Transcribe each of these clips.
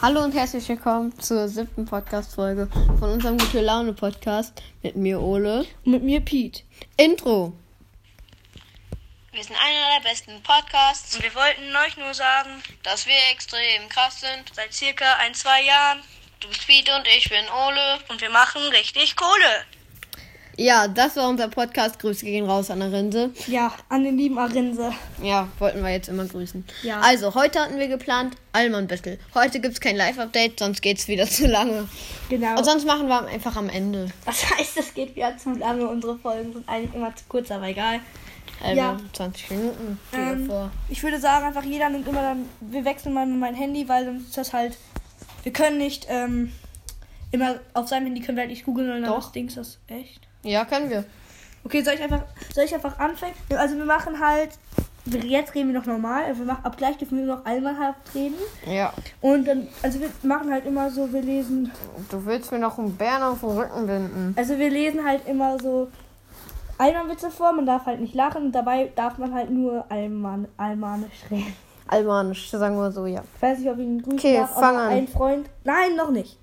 Hallo und herzlich willkommen zur siebten Podcast-Folge von unserem Gute Laune-Podcast mit mir Ole. Und mit mir Pete. Intro. Wir sind einer der besten Podcasts, Und wir wollten euch nur sagen, dass wir extrem krass sind. seit circa ein, zwei Jahren Du bist Pete und ich bin Ole. und wir machen richtig Kohle. Ja, das war unser Podcast. Grüße gehen raus an der Rinse. Ja, an den lieben Arinse. Ja, wollten wir jetzt immer grüßen. Ja. Also, heute hatten wir geplant Allmann Battle. Heute gibt es kein Live-Update, sonst geht es wieder zu lange. Genau. Und sonst machen wir einfach am Ende. Das heißt, es geht wieder zu lange. Unsere Folgen sind eigentlich immer zu kurz, aber egal. Also, Ja. 20 Minuten. Ähm, ich würde sagen, einfach jeder nimmt immer dann. Wir wechseln mal mit meinem Handy, weil sonst ist das halt. Wir können nicht ähm, immer auf seinem Handy können wir halt nicht googeln und dann Doch. das Ding ist das echt. Ja, können wir. Okay, soll ich einfach, soll ich einfach anfangen? Also wir machen halt, jetzt reden wir noch normal, also wir machen, ab gleich dürfen wir noch einmal halb reden. Ja. Und dann, also wir machen halt immer so, wir lesen, Du willst mir noch einen Bären auf den Rücken binden. also wir lesen halt immer so Almanwitze vor, man darf halt nicht lachen und dabei darf man halt nur Alman, Almanisch reden. Almanisch, sagen wir so, ja. Ich weiß nicht, ob ich ihn grüßen Okay, darf, fang an. ein Freund, nein, noch nicht.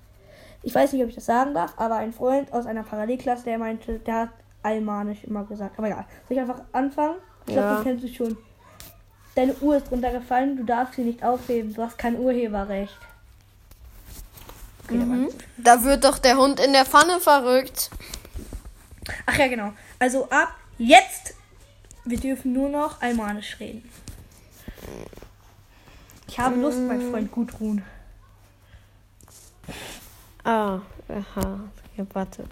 Ich weiß nicht, ob ich das sagen darf, aber ein Freund aus einer Parallelklasse, der meinte, der hat Almanisch immer gesagt. Aber egal. Soll ich einfach anfangen? Ich glaube, Ja. das kennst du schon. Deine Uhr ist runtergefallen, du darfst sie nicht aufheben. Du hast kein Urheberrecht. Okay, gut. Da wird doch der Hund in der Pfanne verrückt. Ach ja, genau. Also ab jetzt, wir dürfen nur noch Almanisch reden. Ich habe Lust, mein Freund Gudrun. Ah, aha. Ja, warte.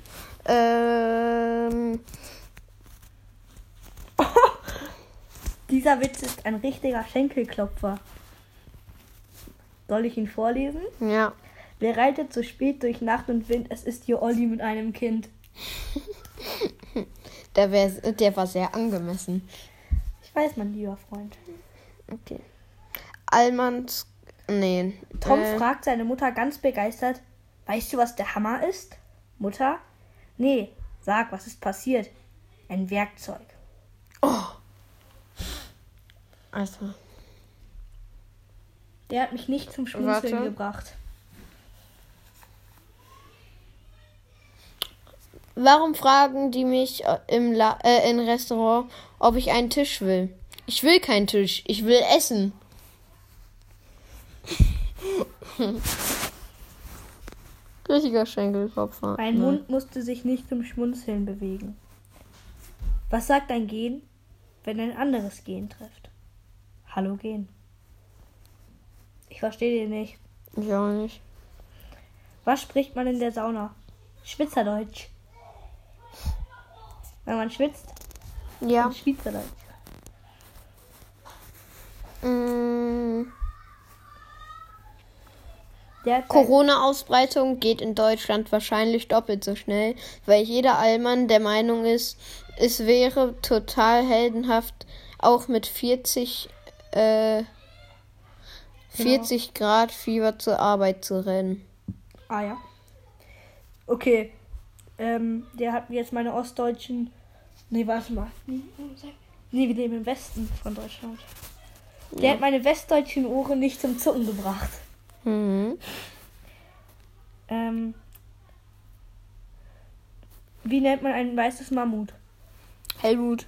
Ähm. Dieser Witz ist ein richtiger Schenkelklopfer. Soll ich ihn vorlesen? Ja. Wer reitet so spät durch Nacht und Wind? Es ist hier Olli mit einem Kind. Der, wär, der war sehr angemessen. Ich weiß, mein lieber Freund. Okay. Allmanns. Nee. Tom äh, fragt seine Mutter ganz begeistert: Weißt du, was der Hammer ist? Mutter? Nee, sag, was ist passiert? Ein Werkzeug. Also. Der hat mich nicht zum Schmunzeln Warte. gebracht. Warum fragen die mich äh, im, La äh, im Restaurant, ob ich einen Tisch will? Ich will keinen Tisch. Ich will essen. Richtiger Schenkelklopfer. Mein Nein. Mund musste sich nicht zum Schmunzeln bewegen. Was sagt ein Gen, wenn ein anderes Gen trifft? Hallo Gen. Ich verstehe den nicht. Ich auch nicht. Was spricht man in der Sauna? Schwitzerdeutsch. Wenn man schwitzt, Ja. Schweizerdeutsch. Mm, Der hat Corona-Ausbreitung geht in Deutschland wahrscheinlich doppelt so schnell, weil jeder Allmann der Meinung ist, es wäre total heldenhaft, auch mit 40, äh, 40 Grad Fieber zur Arbeit zu rennen. Ah ja. Okay. Ähm, der hat mir jetzt meine ostdeutschen. Nee, warte mal. Nee, wir leben im Westen von Deutschland. Der hat meine westdeutschen Ohren nicht zum Zucken gebracht. Mhm. Ähm, wie nennt man ein weißes Mammut? Helmut.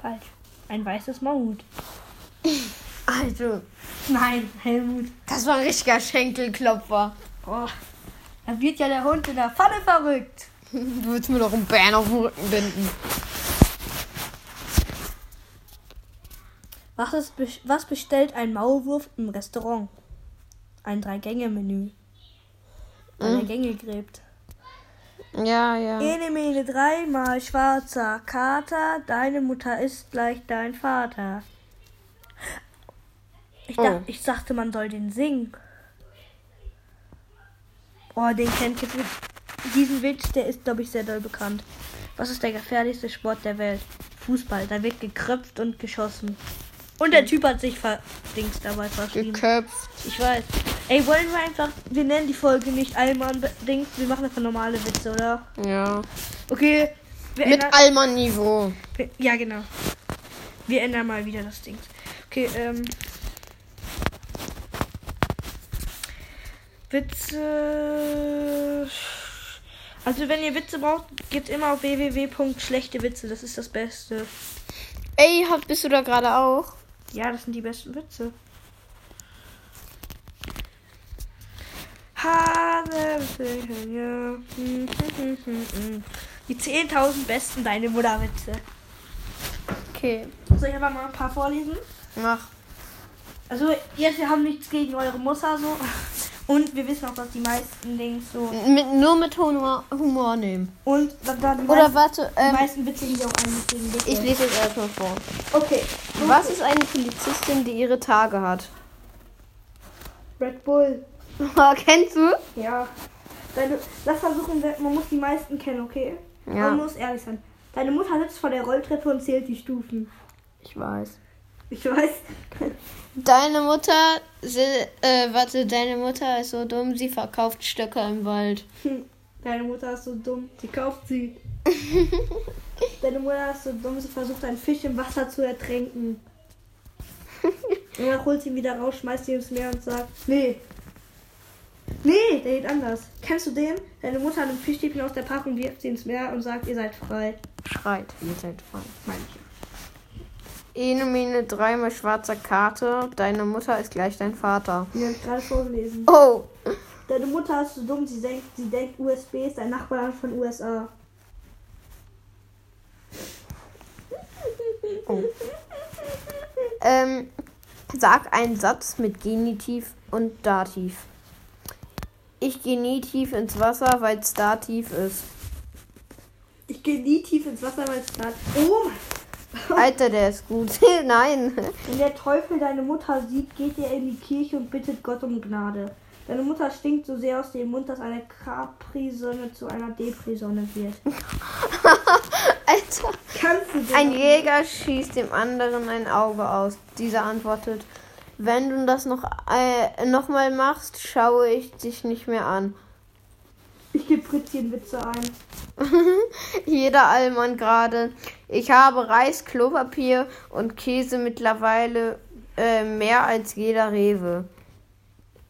Falsch. Ein weißes Mammut. Also, Nein, Helmut. das war ein richtiger Schenkelklopfer. Boah. Da wird ja der Hund in der Pfanne verrückt. Du willst mir doch einen Bären auf den Rücken binden. Was, ist, was bestellt ein Maulwurf im Restaurant? Ein Drei-Gänge-Menü. Drei Gänge gräbt. Ja, ja. Ene, mene, dreimal schwarzer Kater. Deine Mutter ist gleich dein Vater. Ich, Oh. ich dachte, man soll den singen. Oh, den kennt ihr. Diesen Witz, der ist, glaube ich, sehr doll bekannt. Was ist der gefährlichste Sport der Welt? Fußball. Da wird gekröpft und geschossen. Und der Typ hat sich verdings dabei verschrieben. Geköpft. Ich weiß. Ey, wollen wir einfach. Wir nennen die Folge nicht Allmann Dings. Wir machen einfach normale Witze, oder? Ja. Okay. Mit Allmann-Niveau. ja, genau. Wir ändern mal wieder das Ding. Okay, ähm. Witze. Also wenn ihr Witze braucht, gebt immer auf www.schlechtewitze. Das ist das Beste. Ey, hab- bist du da gerade auch? Ja, das sind die besten Witze. Die 10.000 besten Deine Mutter-Witze. Okay, Soll ich aber mal ein paar vorlesen? mach. Also, jetzt, wir haben nichts gegen eure Mutter so. Und wir wissen auch, dass die meisten Dings so. Mit, nur mit Humor, Humor nehmen. Und da, da die, Oder meisten, warte, die ähm, meisten Witze sind ja auch eigentlich gegen Witze. ich lese jetzt erstmal vor. Okay. Was ist eine Polizistin, die ihre Tage hat? Red Bull. Kennst du? Ja. Deine, lass versuchen, man muss die meisten kennen, okay? Ja. Man muss ehrlich sein. Deine Mutter sitzt vor der Rolltreppe und zählt die Stufen. Ich weiß. Ich weiß. Deine Mutter, sie, äh, warte, deine Mutter ist so dumm, sie verkauft Stöcke im Wald. Deine Mutter ist so dumm, sie kauft sie. Deine Mutter ist so dumm, sie versucht einen Fisch im Wasser zu ertränken. Und dann holt sie ihn wieder raus, schmeißt ihn ins Meer und sagt, nee. Nee, der geht anders. Kennst du den? Deine Mutter nimmt Fischstäbchen aus der Packung, wirft sie ins Meer und sagt, ihr seid frei. Schreit, ihr seid frei. Meine ich. Ene, dreimal schwarzer Karte. Deine Mutter ist gleich dein Vater. Die habe ich gerade vorgelesen. Oh, Deine Mutter ist so dumm, sie denkt, sie denkt USB ist ein Nachbarland von USA. ähm, sag einen Satz mit Genitiv und Dativ. Ich gehe nie tief ins Wasser, weil es da tief ist. Ich gehe nie tief ins Wasser, weil es gerade. Oh mein Alter, der ist gut. Nein. Wenn der Teufel deine Mutter sieht, geht er in die Kirche und bittet Gott um Gnade. Deine Mutter stinkt so sehr aus dem Mund, dass eine Capri-Sonne zu einer Depri-Sonne wird. Alter. Kannst du Ein Jäger schießt dem anderen ein Auge aus. Dieser antwortet, wenn du das noch, äh, noch mal machst, schaue ich dich nicht mehr an. Ich gebe Fritzchen Witze ein. Jeder Allmann gerade. Ich habe Reis, Klopapier und Käse mittlerweile äh, mehr als jeder Rewe.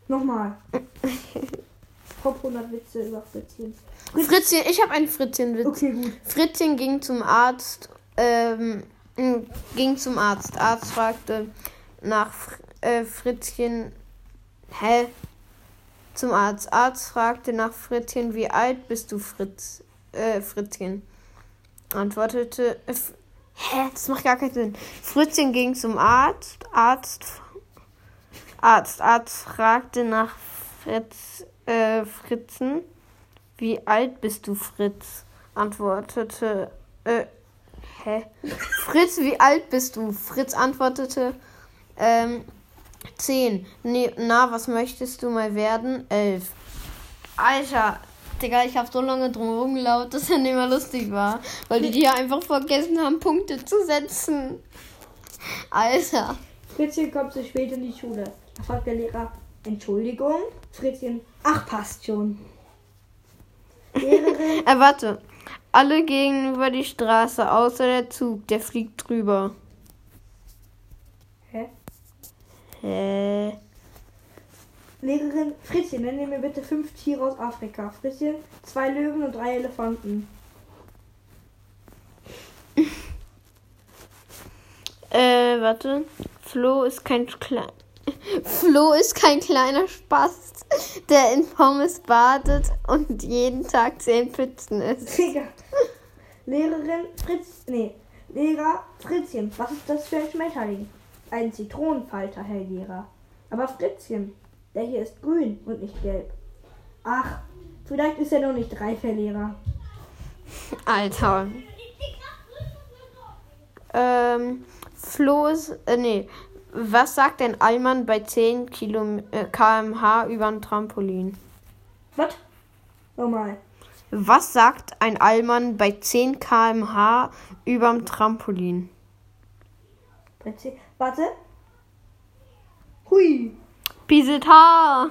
Nochmal. Top 100 Witze über Fritzchen. Fritzchen, ich habe einen Fritzchenwitz. Okay, gut. Fritzchen ging zum Arzt, ähm, ging zum Arzt. Arzt fragte nach Fr äh, Fritzchen, hä? Zum Arzt. Arzt fragte nach Fritzchen, wie alt bist du, Fritz? Äh, Fritzchen. Antwortete, äh, hä? Das macht gar keinen Sinn. Fritzchen ging zum Arzt. Arzt, Arzt, Arzt fragte nach Fritz, äh, Fritzen. Wie alt bist du, Fritz? Antwortete. Äh, hä? Fritz, wie alt bist du? Fritz antwortete. Ähm, zehn. Nee, na, was möchtest du mal werden? Elf. Alter, Digga, ich hab so lange drum gelaut, dass er nicht mehr lustig war. Weil die hier einfach vergessen haben, Punkte zu setzen. Alter. Fritzchen kommt zu spät in die Schule. Da fragt der Lehrer, Entschuldigung? Fritzchen, ach, passt schon. Lehrerin, Äh, warte. Alle gehen über die Straße, außer der Zug, der fliegt drüber. hä? Hä? Lehrerin, Fritzchen, nenne mir bitte fünf Tiere aus Afrika. Fritzchen, zwei Löwen und drei Elefanten. Äh, warte. Flo ist kein klein. Flo ist kein kleiner Spast, der in Pommes badet und jeden Tag zehn Pfützen isst. Digga. Lehrerin, Fritz, nee. Lehrer, Fritzchen, was ist das für ein Schmetterling? Ein Zitronenfalter, Herr Lehrer. Aber Fritzchen, der hier ist grün und nicht gelb. Ach, vielleicht ist er noch nicht reif, Herr Lehrer. Alter. Ähm, Flo ist. Äh, nee. Was sagt ein Allmann bei 10 Kilom äh, kmh über ein Trampolin? Was? Nochmal. Was sagt ein Allmann bei 10 kmh überm Trampolin? Bei zehn- Warte. Hui. Haar.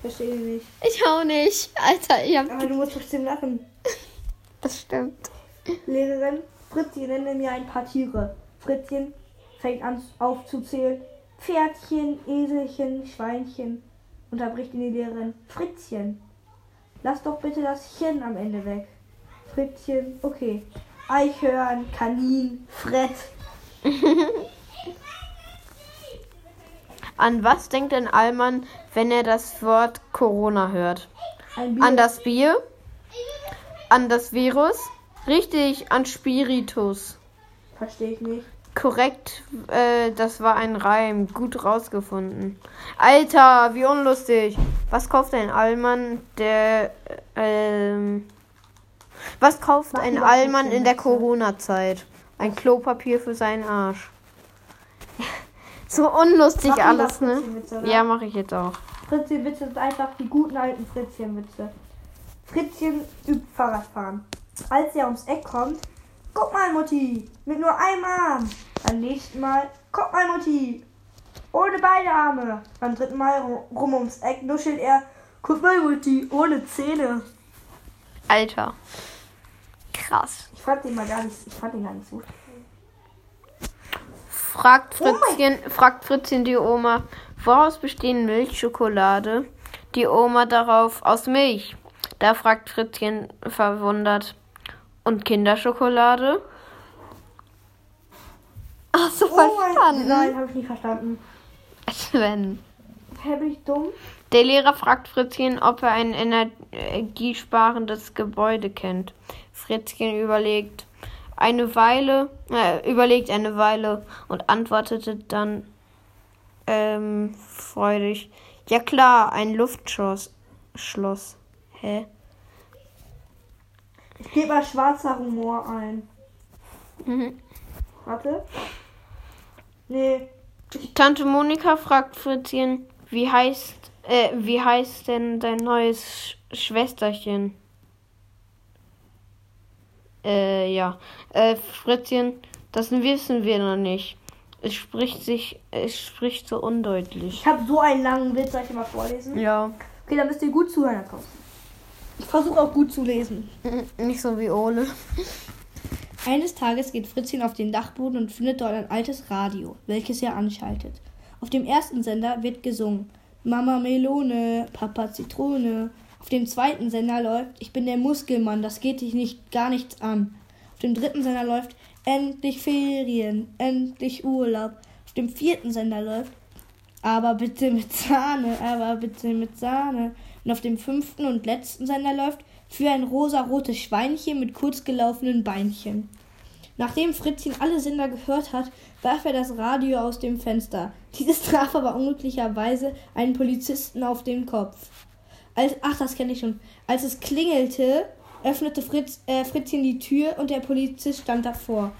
Verstehe nicht. Ich auch nicht. Alter, ich hab. Aber du musst trotzdem lachen. Das stimmt. Lehrerin, Fritzchen, nenne mir ein paar Tiere. Fritzchen fängt an aufzuzählen. Pferdchen, Eselchen, Schweinchen unterbricht ihn die Lehrerin. Fritzchen, lass doch bitte das Chen am Ende weg. Fritzchen, okay. Eichhörn, Kanin, Fred. An was denkt denn Allmann, wenn er das Wort Corona hört? An das Bier? An das Virus? Richtig, an Spiritus. Verstehe ich nicht. Korrekt, äh, das war ein Reim. Gut rausgefunden. Alter, wie unlustig. Was kauft ein Allmann, der, ähm, was kauft ein Allmann in der. Corona-Zeit? Ein Klopapier für seinen Arsch. So unlustig Mach alles, ne? Oder? Ja, mache ich jetzt auch. Fritzchenwitze sind einfach die guten alten Fritzchenwitze. Fritzchen übt Fahrradfahren. Als er ums Eck kommt, guck mal Mutti, mit nur einem Arm. Beim nächsten Mal, guck mal Mutti, ohne beide Arme. Beim dritten Mal ru- rum ums Eck nuschelt er, guck mal Mutti, ohne Zähne. Alter. Krass. Ich fand den mal gar nicht, ich fand den gar nicht so. Fragt Oh Fritzchen, fragt Fritzchen die Oma, woraus bestehen Milchschokolade? Die Oma darauf, aus Milch. Da fragt Fritzchen verwundert, und Kinderschokolade? Ach so, Oh mein, verstanden. nein, habe ich nicht verstanden. Sven. Hä, bin ich dumm? Der Lehrer fragt Fritzchen, ob er ein energiesparendes Gebäude kennt. Fritzchen überlegt eine Weile, äh, überlegt eine Weile und antwortete dann ähm, freudig: Ja klar, ein Luftschloss. Schloss. Hä? Ich gebe mal schwarzer Humor ein. Mhm. Warte. Nee, Tante Monika fragt Fritzchen, wie heißt, äh, wie heißt denn dein neues Sch Schwesterchen? Äh, ja. Äh, Fritzchen, das wissen wir noch nicht. Es spricht sich, es spricht so undeutlich. ich habe so einen langen Witz, soll ich dir mal vorlesen? Ja. Okay, dann müsst ihr gut zuhören da draußen. Ich versuche auch gut zu lesen. Nicht so wie Ole. Eines Tages geht Fritzchen auf den Dachboden und findet dort ein altes Radio, welches er anschaltet. Auf dem ersten Sender wird gesungen. Mama Melone, Papa Zitrone. Auf dem zweiten Sender läuft Ich bin der Muskelmann, das geht dich nicht gar nichts an. Auf dem dritten Sender läuft Endlich Ferien, endlich Urlaub. Auf dem vierten Sender läuft Aber bitte mit Sahne, aber bitte mit Sahne. Und auf dem fünften und letzten Sender läuft Für ein rosarotes Schweinchen mit kurz gelaufenen Beinchen. Nachdem Fritzchen alle Sender gehört hat, warf er das Radio aus dem Fenster. Dieses traf aber unglücklicherweise einen Polizisten auf den Kopf. Als, ach, das kenne ich schon. Als es klingelte, öffnete Fritz, äh, Fritzchen die Tür und der Polizist stand davor.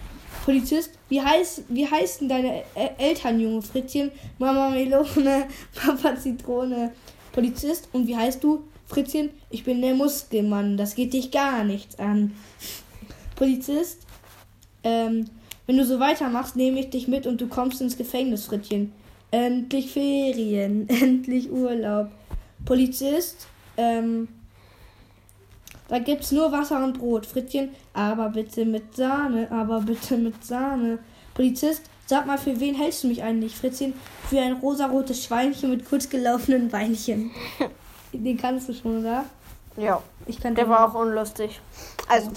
Polizist, wie heißt, wie heißen deine äh, Eltern, junge Fritzchen? Mama Melone, Papa Zitrone. Polizist, und wie heißt du? Fritzchen, ich bin der Muskelmann, das geht dich gar nichts an. Polizist, ähm, wenn du so weitermachst, nehme ich dich mit und du kommst ins Gefängnis, Frittchen. Endlich Ferien, endlich Urlaub. Polizist, ähm, da gibt's nur Wasser und Brot, Frittchen, aber bitte mit Sahne, aber bitte mit Sahne. Polizist, sag mal, für wen hältst du mich eigentlich, Fritzchen? Für ein rosarotes Schweinchen mit kurz gelaufenen Beinchen. Den kannst du schon, oder? Ja. Ich kann Der war auch unlustig. Also,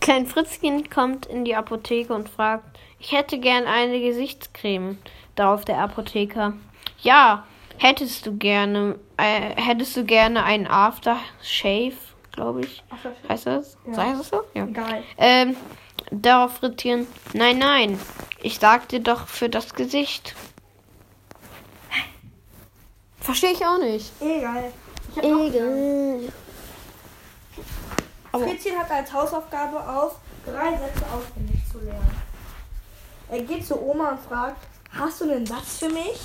Klein Fritzchen kommt in die Apotheke und fragt, ich hätte gern eine Gesichtscreme. Darauf der Apotheker, ja, hättest du gerne, äh, hättest du gerne einen Aftershave, glaube ich. Aftershave. Heißt das? Ja. Heißt das so? Ja. Egal. Ähm, darauf Fritzchen, nein, nein, ich sagte doch für das Gesicht. Verstehe ich auch nicht. Egal. Ich. Egal. Aber- Fritzchen hat als Hausaufgabe auf, drei Sätze auswendig zu lernen. Er geht zu Oma und fragt, hast du einen Satz für mich?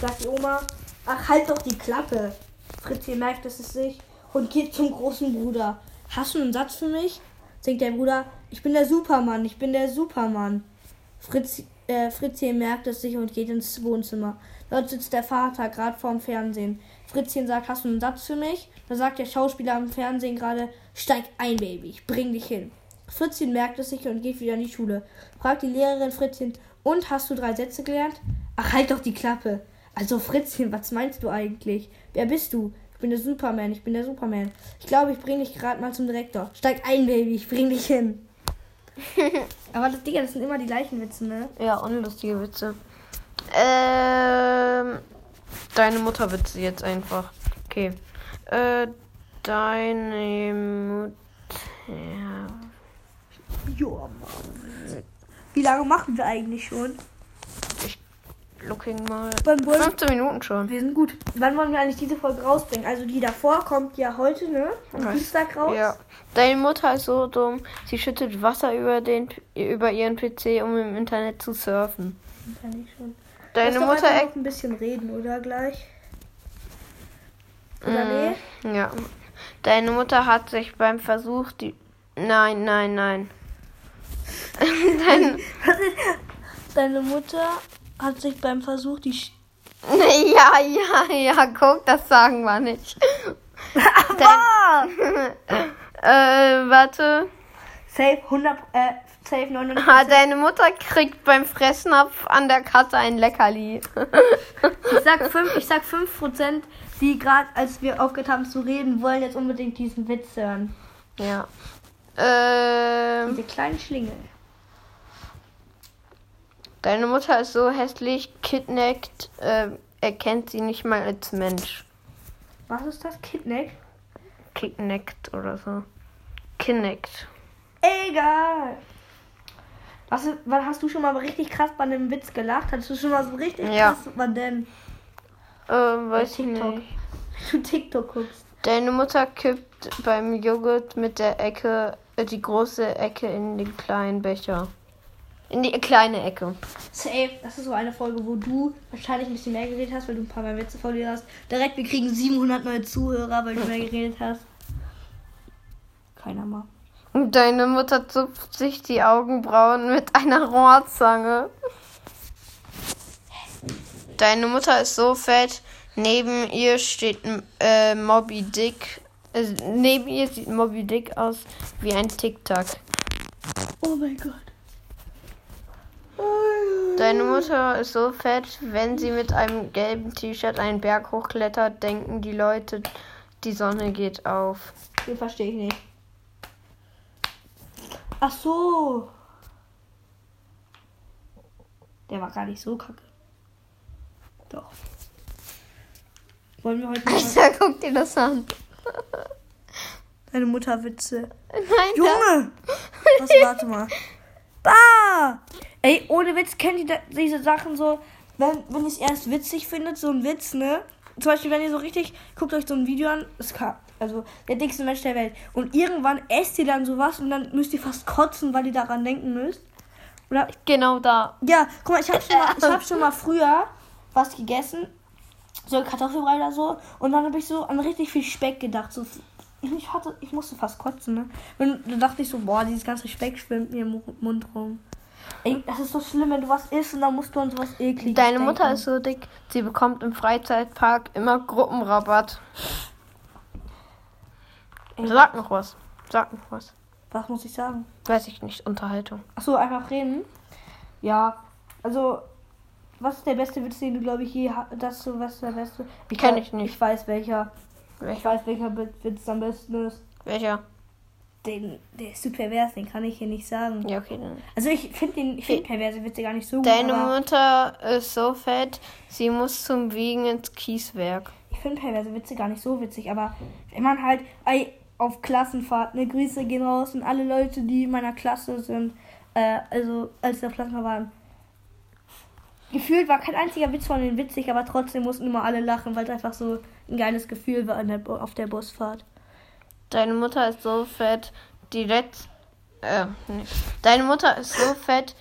Sagt die Oma, ach halt doch die Klappe. Fritzchen merkt es sich und geht zum großen Bruder. Hast du einen Satz für mich? Singt der Bruder, ich bin der Supermann, ich bin der Supermann. Fritz, äh, Fritzchen merkt es sich und geht ins Wohnzimmer. Dort sitzt der Vater gerade vorm Fernsehen. Fritzchen sagt, hast du einen Satz für mich? Da sagt der Schauspieler am Fernsehen gerade, steig ein, Baby, ich bring dich hin. Fritzchen merkt es sich und geht wieder in die Schule. Fragt die Lehrerin Fritzchen, und hast du drei Sätze gelernt? Ach, halt doch die Klappe. Also Fritzchen, was meinst du eigentlich? Wer bist du? Ich bin der Superman, ich bin der Superman. Ich glaube, ich bringe dich gerade mal zum Direktor. Steig ein, Baby, ich bring dich hin. Aber das Digga, das sind immer die gleichen Witze, ne? Ja, unlustige Witze. Ähm, deine Mutterwitze jetzt einfach. Okay. Äh, deine Mutter. Ja, Mann. Wie lange machen wir eigentlich schon? Looking mal. Wann wollen 15 Minuten schon. wir sind gut. Wann wollen wir eigentlich diese Folge rausbringen? Also die davor kommt ja heute, ne? Am? Dienstag raus. Ja. Deine Mutter ist so dumm. Sie schüttet Wasser über den über ihren PC, um im Internet zu surfen. Kann ich schon. Deine Lass doch Mutter noch ein bisschen reden, oder gleich? Oder nee? Mm, Ja. Deine Mutter hat sich beim Versuch die. Nein, nein, nein. Dein... Deine Mutter hat sich beim Versuch die Sch Ja, ja, ja, guck, das sagen wir nicht. Ah! Äh, warte. Safe 100 äh safe 99. Ah, deine Mutter kriegt beim Fressnapf an der Kasse ein Leckerli. Ich sag 5, ich sag 5%, die gerade als wir aufgehört haben zu reden, wollen jetzt unbedingt diesen Witz hören. ja. Ähm, Diese kleinen Schlingel. Deine Mutter ist so hässlich, kidnackt, äh, erkennt sie nicht mal als Mensch. Was ist das? Kidneck? Kidnackt oder so. Kidnackt. Egal. Was, wann hast du schon mal richtig krass bei einem Witz gelacht? Hattest du schon mal so richtig Ja. krass? Wann denn? Äh, weiß ich TikTok. nicht. Wenn du TikTok guckst. Deine Mutter kippt beim Joghurt mit der Ecke, äh, die große Ecke in den kleinen Becher. In die kleine Ecke. Safe, das ist so eine Folge, wo du wahrscheinlich ein bisschen mehr geredet hast, weil du ein paar mehr Witze vor dir hast. Direkt, wir kriegen 700 neue Zuhörer, weil du mehr geredet hast. Keiner mal. Und deine Mutter zupft sich die Augenbrauen mit einer Rohrzange. Deine Mutter ist so fett. Neben ihr steht äh, Moby Dick. Äh, neben ihr sieht Moby Dick aus wie ein Tic-Tac. Oh mein Gott. Deine Mutter ist so fett, wenn sie mit einem gelben T-Shirt einen Berg hochklettert, denken die Leute, die Sonne geht auf. Den verstehe ich nicht. Ach so. Der war gar nicht so kacke. Doch. Wollen wir heute mal Alter, guck dir das an. deine Mutterwitze? Nein, Junge! Was, warte mal. Bah! Ey, ohne Witz, kennt ihr da, diese Sachen so, wenn, wenn ihr es erst witzig findet, so ein Witz, ne? Zum Beispiel, wenn ihr so richtig, guckt euch so ein Video an, ist ka- also der dickste Mensch der Welt. Und irgendwann esst ihr dann sowas und dann müsst ihr fast kotzen, weil ihr daran denken müsst. Oder, genau da. ja, guck mal, ich habe schon, mal- ich hab schon mal früher was gegessen, so Kartoffelbrei oder so, und dann habe ich so an richtig viel Speck gedacht, so ich hatte, ich musste fast kotzen, ne? Und dann dachte ich so, boah, dieses ganze Speck schwimmt mir im Mu- Mund rum. Ey, das ist so schlimm, wenn du was isst und dann musst du an sowas ekliges Deine denken. Mutter ist so dick, sie bekommt im Freizeitpark immer Gruppenrabatt. Sag noch was. Sag noch was. Was muss ich sagen? Weiß ich nicht. Unterhaltung. Achso, einfach reden. Ja, also, was ist der beste Witz, den du, glaube ich, je das so, was ist der beste? Ich Kenn weiß- ich nicht. Ich weiß welcher. Ich Welcher? weiß, welcher Witz am besten ist. Welcher? Den, der ist zu pervers, den kann ich hier nicht sagen. Ja, okay, dann. Also ich finde den, ich finde perverse Witze gar nicht so gut, Deine Mutter ist so fett, sie muss zum Wiegen ins Kieswerk. ich finde perverse Witze gar nicht so witzig, aber wenn man halt ey, auf Klassenfahrt, ne, Grüße gehen raus und alle Leute, die in meiner Klasse sind, äh, also als wir auf Klassenfahrt waren, gefühlt war kein einziger Witz von denen witzig, aber trotzdem mussten immer alle lachen, weil es einfach so ein geiles Gefühl war der, auf der Busfahrt. Deine Mutter ist so fett, die letzt... Äh, nee. Deine Mutter ist so fett,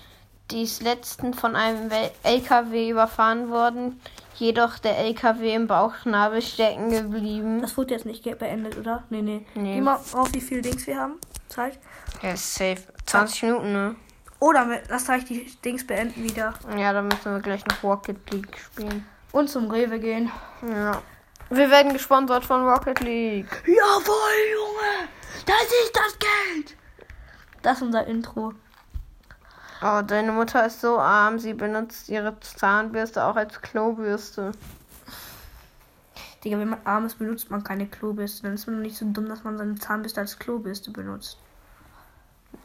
die ist letzten von einem LKW überfahren worden, jedoch der LKW im Bauchnabel stecken geblieben. Das wurde jetzt nicht beendet, oder? Nee, nee. Nee. Geh mal auf, wie viel Dings wir haben. Zeit. Ja, ist safe. 20 Minuten, ne? Oder mit, lass gleich die Dings beenden wieder. Ja, dann müssen wir gleich noch Rocket League spielen. Und zum Rewe gehen. Ja. Wir werden gesponsert von Rocket League. Jawohl, Junge! Das ist das Geld! Das ist unser Intro. Oh, deine Mutter ist so arm, sie benutzt ihre Zahnbürste auch als Klobürste. Digga, wenn man arm ist, benutzt man keine Klobürste. Dann ist man nicht so dumm, dass man seine Zahnbürste als Klobürste benutzt.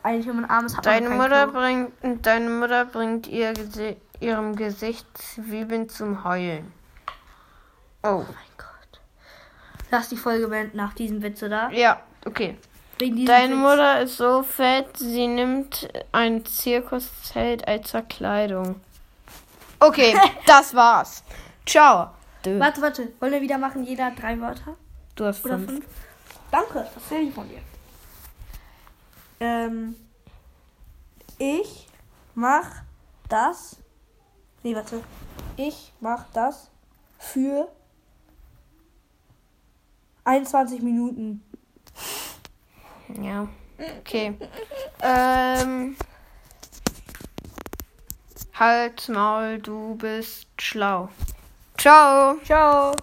Eigentlich, wenn man arm ist, hat Deine man Mutter Klo. bringt, deine Mutter bringt ihr Gesi ihrem Gesicht Zwiebeln zum Heulen. Oh. mein Gott. Lass die Folge beenden nach diesem Witz, oder? Ja, okay. Deine Witz. Mutter ist so fett, sie nimmt ein Zirkuszelt als Verkleidung. Okay, das war's. Ciao. Du, Warte, warte. Wollen wir wieder machen? Jeder hat drei Wörter? du hast Oder fünf. fünf? Danke, das will ich von dir. Ähm, ich mach das. Nee, warte. Ich mach das für 21 Minuten. Ja. Okay. Ähm. Halt Maul, du bist schlau. Ciao. Ciao.